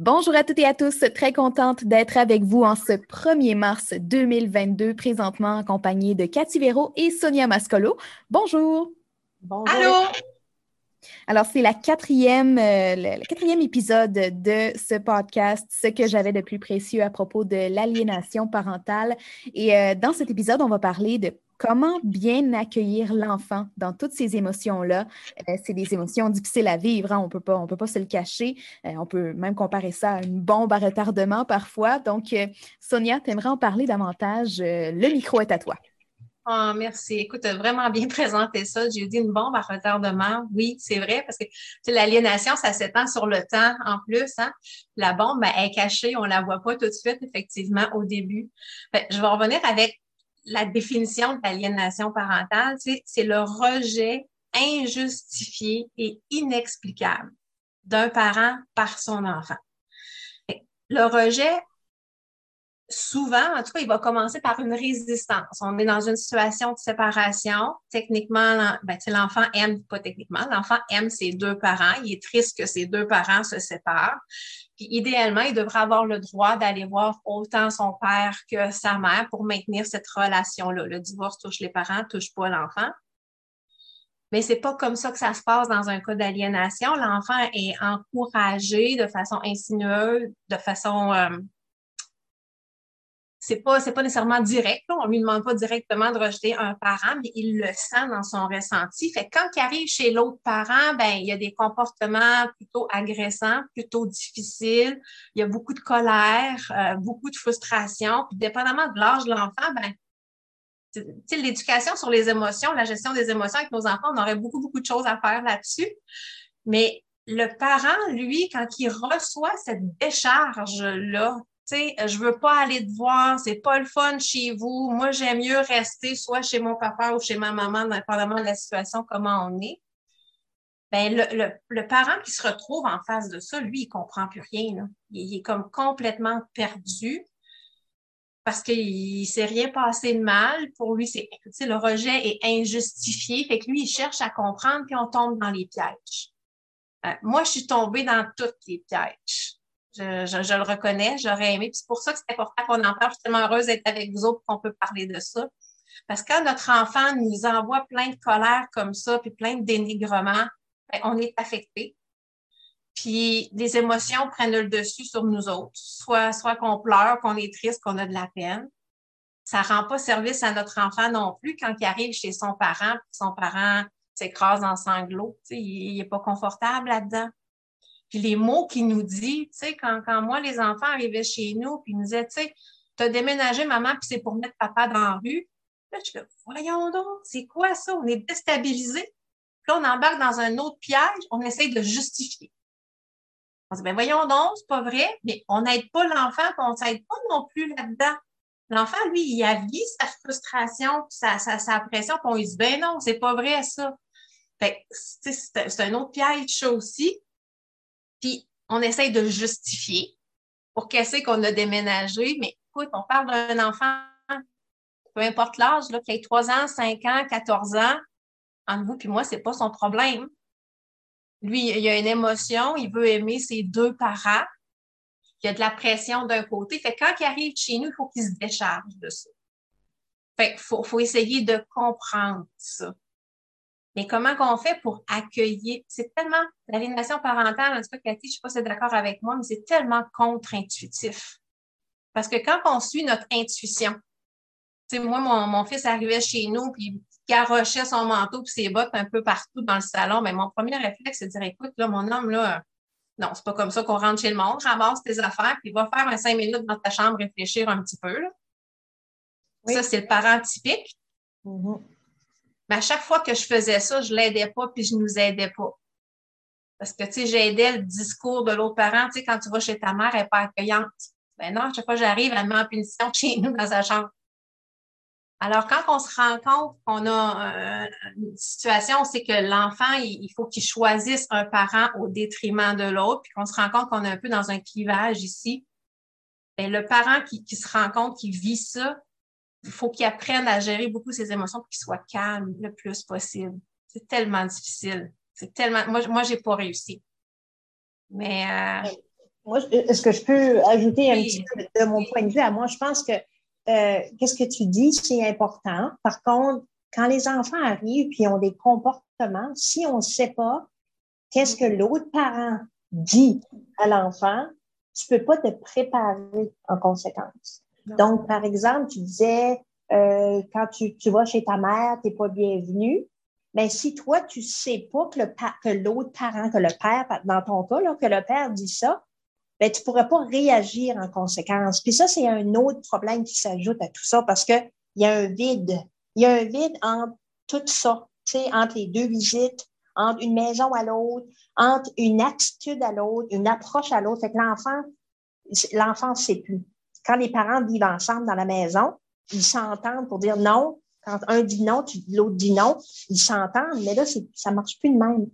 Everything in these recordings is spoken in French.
Bonjour à toutes et à tous, très contente d'être avec vous en ce 1er mars 2022, présentement accompagnée de Cathy Véro et Sonia Mascolo. Bonjour. Bonjour. Allô? Alors, c'est la quatrième, euh, le, quatrième épisode de ce podcast, ce que j'avais de plus précieux à propos de l'aliénation parentale. Et euh, dans cet épisode, on va parler de comment bien accueillir l'enfant dans toutes ces émotions-là? Euh, c'est des émotions difficiles à vivre, hein. on on peut pas se le cacher. on peut même comparer ça à une bombe à retardement parfois. Donc, Sonia, tu aimerais en parler davantage? le micro est à toi. Oh, merci. Écoute, vraiment bien présenté ça. J'ai dit une bombe à retardement. Oui, c'est vrai, parce que l'aliénation, ça s'étend sur le temps en plus. Hein. La bombe, ben, est cachée, on ne la voit pas tout de suite, effectivement, au début. je vais revenir avec la définition de l'aliénation parentale. C'est le rejet injustifié et inexplicable d'un parent par son enfant. Le rejet, souvent, en tout cas, il va commencer par une résistance. On est dans une situation de séparation. Techniquement, ben, l'enfant aime, pas techniquement, l'enfant aime ses deux parents. Il est triste que ses deux parents se séparent. Puis idéalement, il devrait avoir le droit d'aller voir autant son père que sa mère pour maintenir cette relation-là. Le divorce touche les parents, touche pas l'enfant. Mais c'est pas comme ça que ça se passe dans un cas d'aliénation. L'enfant est encouragé de façon insinueuse, de façon euh, c'est pas c'est pas nécessairement direct. On lui demande pas directement de rejeter un parent, mais il le sent dans son ressenti. Fait que quand il arrive chez l'autre parent, ben il y a des comportements plutôt agressants, plutôt difficiles. Il y a beaucoup de colère, euh, beaucoup de frustration. Puis dépendamment de l'âge de l'enfant, ben l'éducation sur les émotions, la gestion des émotions avec nos enfants, on aurait beaucoup beaucoup de choses à faire là-dessus. Mais le parent, lui, quand il reçoit cette décharge-là sais, je veux pas aller te voir, c'est pas le fun chez vous. Moi, j'aime mieux rester soit chez mon papa ou chez ma maman, dépendamment de la situation, comment on est. Ben, le, parent qui se retrouve en face de ça, lui, il comprend plus rien. Il, est comme complètement perdu parce qu'il ne s'est rien passé de mal. Pour lui, c'est, le rejet est injustifié. Fait que lui, il cherche à comprendre, puis on tombe dans les pièges. Euh, moi, je suis tombée dans tous les pièges. Je, le reconnais, j'aurais aimé. c'est pour ça que c'est important qu'on en parle. Je suis tellement heureuse d'être avec vous autres qu'on peut parler de ça. Parce que quand notre enfant nous envoie plein de colère comme ça, puis plein de dénigrement, ben, on est affecté. Puis les émotions prennent le dessus sur nous autres. Soit, soit qu'on pleure, qu'on est triste, qu'on a de la peine. Ça rend pas service à notre enfant non plus quand il arrive chez son parent, puis son parent s'écrase en sanglots. Il n'est pas confortable là-dedans. Puis les mots qu'il nous dit, tu sais, quand, quand moi, les enfants arrivaient chez nous, puis ils nous disaient, tu sais, tu as déménagé, maman, puis c'est pour mettre papa dans la rue. Là, je dis, voyons donc, c'est quoi ça? On est déstabilisé. Puis là, on embarque dans un autre piège, on essaye de justifier. On dit, ben voyons donc, c'est pas vrai, mais on n'aide pas l'enfant, puis on s'aide pas non plus là-dedans. L'enfant, lui, il a sa frustration, sa, sa, sa pression, puis on lui dit, ben non, c'est pas vrai ça. Fait c'est un autre piège, ça aussi. Puis on essaye de justifier pour qu'est-ce qu'on a déménagé. Mais écoute, on parle d'un enfant, peu importe l'âge, qui a 3 ans, 5 ans, 14 ans, entre vous puis moi, c'est pas son problème. Lui, il a une émotion, il veut aimer ses deux parents. Il y a de la pression d'un côté. Fait quand il arrive chez nous, il faut qu'il se décharge de ça. Fait faut, faut essayer de comprendre ça. Mais comment qu'on fait pour accueillir? C'est tellement, l'aliénation parentale, en tout cas, Cathy, je sais pas si tu es d'accord avec moi, mais c'est tellement contre-intuitif. Parce que quand on suit notre intuition, tu sais, moi, mon, mon, fils arrivait chez nous, puis il garochait son manteau puis ses bottes un peu partout dans le salon, mais mon premier réflexe, c'est de dire, écoute, là, mon homme, là, non, c'est pas comme ça qu'on rentre chez le monde, ramasse tes affaires, puis va faire un cinq minutes dans ta chambre, réfléchir un petit peu, là. Ça, c'est le parent typique. Mm-hmm. Mais à chaque fois que je faisais ça, je l'aidais pas puis je nous aidais pas. Parce que, tu sais, j'aidais le discours de l'autre parent. Tu sais, quand tu vas chez ta mère, elle n'est pas accueillante. Ben non, à chaque fois j'arrive, elle me met en punition chez nous dans sa chambre. Alors, quand on se rend compte qu'on a euh, une situation, c'est que l'enfant, il, faut qu'il choisisse un parent au détriment de l'autre, puis qu'on se rend compte qu'on est un peu dans un clivage ici. Ben, le parent qui, qui se rend compte qu'il vit ça, il faut qu'il apprenne à gérer beaucoup ses émotions pour qu'il soit calme le plus possible. C'est tellement difficile. C'est tellement. Moi, moi, j'ai pas réussi. Mais euh, Moi, est-ce que je peux ajouter un petit peu de mon point de vue à moi? Je pense que euh, qu'est-ce que tu dis, c'est important. Par contre, quand les enfants arrivent puis ont des comportements, si on ne sait pas qu'est-ce que l'autre parent dit à l'enfant, tu peux pas te préparer en conséquence. Donc, par exemple, tu disais, euh, quand tu, tu vas chez ta mère, tu n'es pas bienvenu. Mais si toi, tu sais pas que, le que l'autre parent, que le père, dans ton cas, là, que le père dit ça, ben, tu pourrais pas réagir en conséquence. Puis ça, c'est un autre problème qui s'ajoute à tout ça parce que il y a un vide. Il y a un vide entre tout ça, tu sais, entre les deux visites, entre une maison à l'autre, entre une attitude à l'autre, une approche à l'autre. Fait que l'enfant, l'enfant ne sait plus. Quand les parents vivent ensemble dans la maison, ils s'entendent pour dire non. Quand un dit non, l'autre dit non, ils s'entendent, mais là, ça marche plus de même.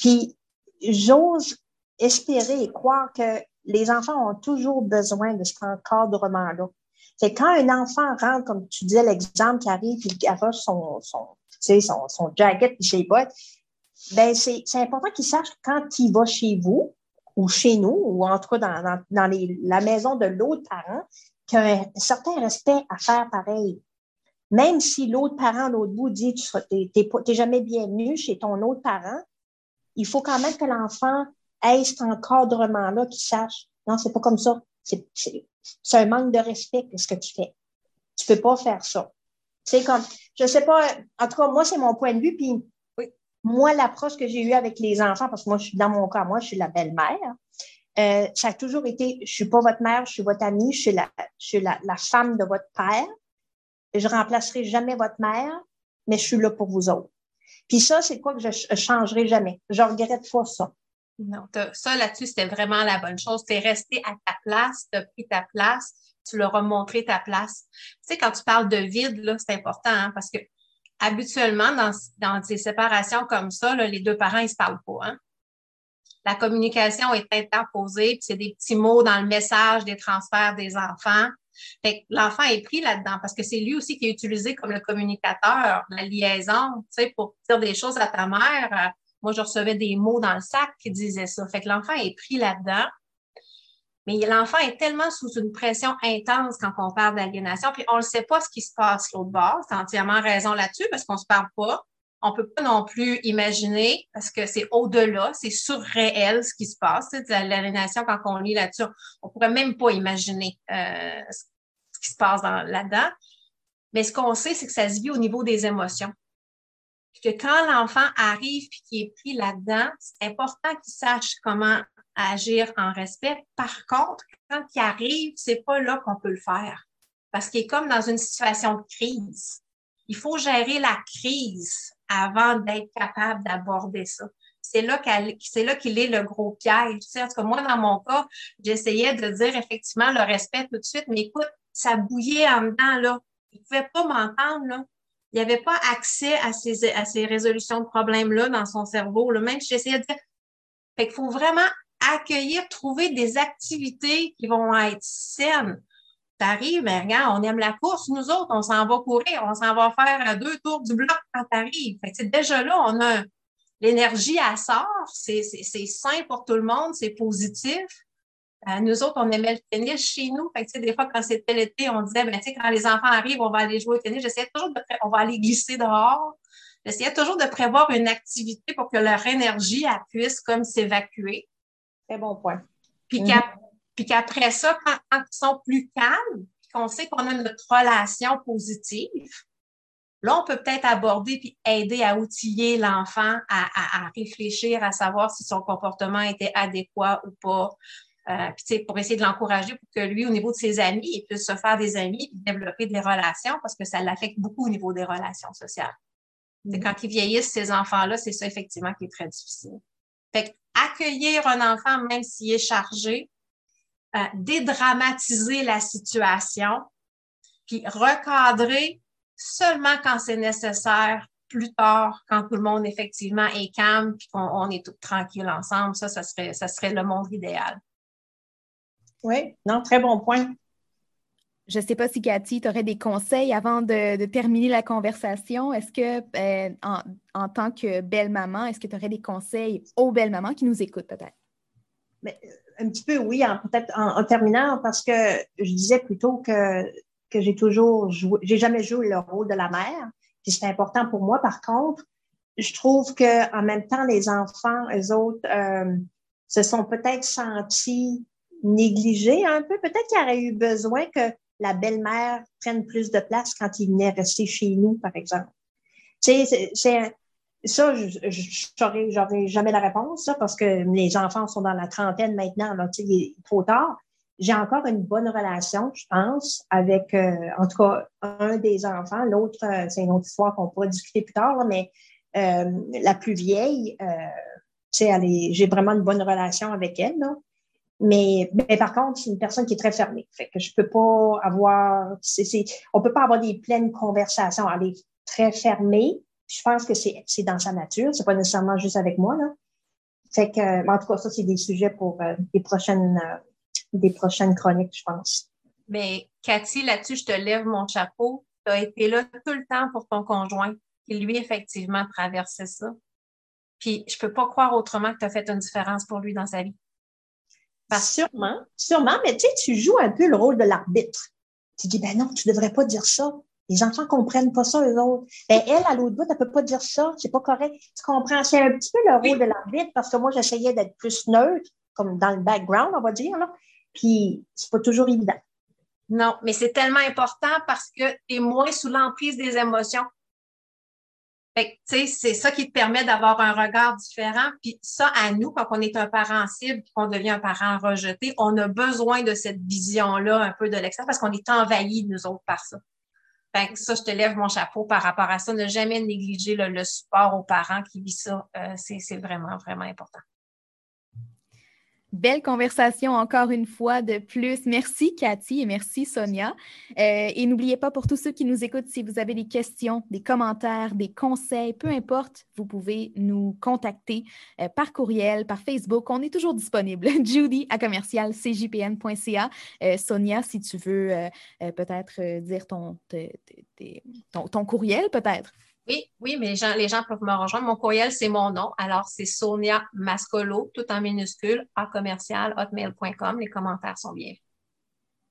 Puis, j'ose espérer et croire que les enfants ont toujours besoin de ce encadrement-là. C'est quand un enfant rentre, comme tu disais, l'exemple qui arrive, puis il arrache son, son, son, son jacket puis ses bottes, ben c'est important qu'il sache quand il va chez vous ou chez nous, ou en tout cas dans, la maison de l'autre parent, qu'il y a un certain respect à faire pareil. Même si l'autre parent, l'autre bout, dit tu n'es jamais bienvenu chez ton autre parent, il faut quand même que l'enfant ait cet encadrement-là, qu'il sache. Non, c'est pas comme ça. C'est un manque de respect ce que tu fais. Tu peux pas faire ça. C'est comme, je sais pas, en tout cas, moi, c'est mon point de vue, puis moi, l'approche que j'ai eue avec les enfants, parce que moi, je suis dans mon cas, moi, je suis la belle-mère, euh, ça a toujours été, je suis pas votre mère, je suis votre amie, je suis la, je suis la, la femme de votre père. Je remplacerai jamais votre mère, mais je suis là pour vous autres. Puis ça, c'est quoi que je, changerai jamais. Je regrette pas ça. Non, ça là-dessus, c'était vraiment la bonne chose. Tu es resté à ta place, tu as pris ta place, tu leur as montré ta place. Tu sais, quand tu parles de vide, là, c'est important hein, parce que habituellement, dans, dans ces séparations comme ça, là, les deux parents, ils se parlent pas. Hein? La communication est interposée, puis c'est des petits mots dans le message des transferts des enfants. L'enfant est pris là-dedans parce que c'est lui aussi qui est utilisé comme le communicateur, la liaison, tu sais, pour dire des choses à ta mère. Moi, je recevais des mots dans le sac qui disaient ça. Fait que l'enfant est pris là-dedans. Mais l'enfant est tellement sous une pression intense quand on parle d'aliénation, puis on ne sait pas ce qui se passe l'autre bord. C'est entièrement raison là-dessus parce qu'on ne se parle pas. On peut pas non plus imaginer parce que c'est au-delà, c'est surréel ce qui se passe. L'aliénation, quand on lit là-dessus, on pourrait même pas imaginer euh, ce qui se passe là-dedans. Mais ce qu'on sait, c'est que ça se vit au niveau des émotions. Puis que quand l'enfant arrive puis qu'il est pris là-dedans, c'est important qu'il sache comment agir en respect. Par contre, quand il arrive, c'est pas là qu'on peut le faire. Parce qu'il est comme dans une situation de crise. Il faut gérer la crise avant d'être capable d'aborder ça. C'est là c'est qu'il est le gros piège. Tu sais, en tout moi, dans mon cas, j'essayais de dire effectivement le respect tout de suite, mais écoute, ça bouillait en dedans, là. Il pouvait pas m'entendre, là. Il n'y avait pas accès à ces, à ces résolutions de problèmes-là dans son cerveau. Là. Même si j'essayais de dire, fait qu'il faut vraiment accueillir, trouver des activités qui vont être saines. T'arrives, mais regarde, on aime la course, nous autres, on s'en va courir, on s'en va faire deux tours du bloc quand t'arrives. Fait déjà là, on a l'énergie à sort, c'est sain pour tout le monde, c'est positif. Euh, nous autres, on aimait le tennis chez nous. Fait que, des fois, quand c'était l'été, on disait, ben, quand les enfants arrivent, on va aller jouer au tennis. J'essayais toujours de, on va aller glisser dehors. J'essayais toujours de prévoir une activité pour que leur énergie puisse comme s'évacuer. Très bon point. Puis mhm. qu'après ça, quand, ils sont plus calmes, qu'on sait qu'on a notre relation positive, là, on peut peut-être aborder puis aider à outiller l'enfant à, réfléchir, à savoir si son comportement était adéquat ou pas. Euh, puis, pour essayer de l'encourager pour que lui, au niveau de ses amis, il puisse se faire des amis et développer des relations parce que ça l'affecte beaucoup au niveau des relations sociales. Mhm. Quand ils vieillissent, ces enfants-là, c'est ça effectivement qui est très difficile. Fait accueillir un enfant même s'il est chargé, euh, dédramatiser la situation, puis recadrer seulement quand c'est nécessaire, plus tard, quand tout le monde effectivement est calme, puis qu'on est tout tranquille ensemble. Ça, ça serait, ça serait le monde idéal. Oui, non, très bon point. Je ne sais pas si Cathy, tu aurais des conseils avant de, terminer la conversation. Est-ce que, euh, en, tant que belle-maman, est-ce que tu aurais des conseils aux belles-mamans qui nous écoutent peut-être? Mais, un petit peu, oui, peut-être en, terminant, parce que je disais plutôt que, que j'ai toujours joué, j'ai jamais joué le rôle de la mère, puis c'est important pour moi. Par contre, je trouve que en même temps, les enfants, eux autres, euh, se sont peut-être sentis négligés un peu. Peut-être qu'il y aurait eu besoin que la belle-mère prenne plus de place quand il venait rester chez nous, par exemple. Tu sais, ça, je n'aurais jamais la réponse, parce que les enfants sont dans la trentaine maintenant, là, il est trop tard. J'ai encore une bonne relation, je pense, avec, euh, en tout cas, un des enfants. L'autre, euh, c'est une autre histoire qu'on pourra discuter plus tard, mais euh, la plus vieille, j'ai vraiment une bonne relation avec elle. Mais, mais, par contre, c'est une personne qui est très fermée. Fait que je peux pas avoir, c'est, on peut pas avoir des pleines conversations. Elle est très fermée. Je pense que c'est, dans sa nature. C'est pas nécessairement juste avec moi, là. Fait que, en tout cas, ça, c'est des sujets pour euh, des prochaines, euh, des prochaines chroniques, je pense. Mais Cathy, là-dessus, je te lève mon chapeau. Tu as été là tout le temps pour ton conjoint, qui lui, effectivement, traversait ça. Puis, je peux pas croire autrement que tu as fait une différence pour lui dans sa vie. Sûrement, sûrement, mais tu sais, tu joues un peu le rôle de l'arbitre. Tu dis, ben non, tu devrais pas dire ça. Les enfants comprennent pas ça, eux autres. Ben, elle, à l'autre bout, elle peut pas dire ça. C'est pas correct. Tu comprends? C'est un petit peu le rôle de l'arbitre parce que moi, j'essayais d'être plus neutre, comme dans le background, on va dire, là. Puis, c'est pas toujours évident. Non, mais c'est tellement important parce que tu es moins sous l'emprise des émotions c'est ça qui te permet d'avoir un regard différent. Puis ça, à nous, quand on est un parent cible, qu'on devient un parent rejeté, on a besoin de cette vision-là un peu de l'extérieur parce qu'on est envahi, nous autres, par ça. Fait ça, je te lève mon chapeau par rapport à ça. Ne jamais négliger le, support aux parents qui vivent ça. Euh, c'est vraiment, vraiment important. Belle conversation encore une fois de plus. Merci Cathy et merci Sonia. Euh, et n'oubliez pas pour tous ceux qui nous écoutent, si vous avez des questions, des commentaires, des conseils, peu importe, vous pouvez nous contacter euh, par courriel, par Facebook. On est toujours disponible. Judy à commercial cjpn.ca. Euh, Sonia, si tu veux peut-être dire ton, ton courriel, peut-être. Oui, oui, mais les gens, les gens peuvent me rejoindre. Mon courriel, c'est mon nom. Alors, c'est Sonia Mascolo, tout en minuscule, à commercial, hotmail.com. Les commentaires sont bien.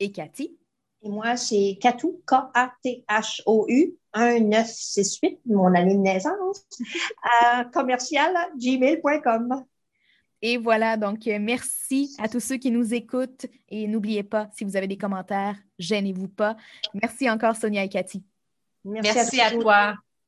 Et Cathy? Et moi, c'est Katou, K-A-T-H-O-U, 1968, mon année de naissance, à commercial, gmail.com. Et voilà, donc euh, merci à tous ceux qui nous écoutent et n'oubliez pas, si vous avez des commentaires, gênez-vous pas. Merci encore Sonia et Cathy. Merci, à toi.